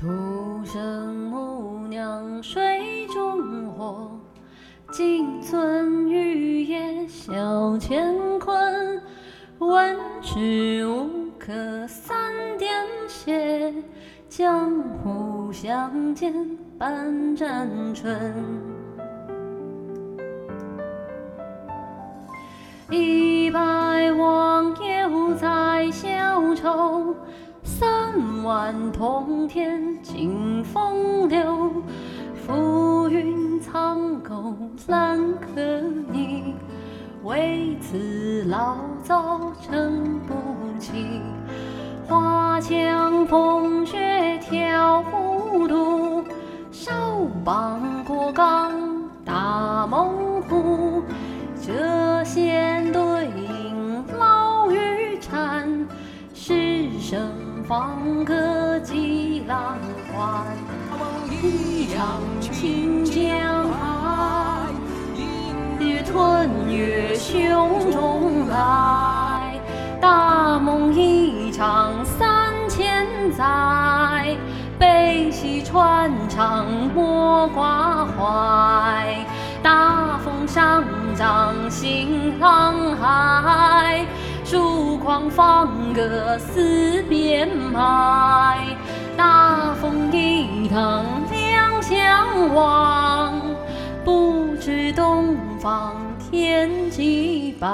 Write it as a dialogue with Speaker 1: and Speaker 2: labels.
Speaker 1: 独生母娘水中火，金樽玉液小乾坤。万事无可三点血，江湖相见半盏春。一三万通天惊风流，浮云苍狗懒可拟。为此老早撑不起。花枪风雪挑糊涂，少棒过岗打猛虎。这放歌击浪欢，一场清江海，日吞月胸中来。大梦一场三千载，悲喜穿肠莫挂怀。放歌四边埋，大风一趟两相望，不知东方天几白。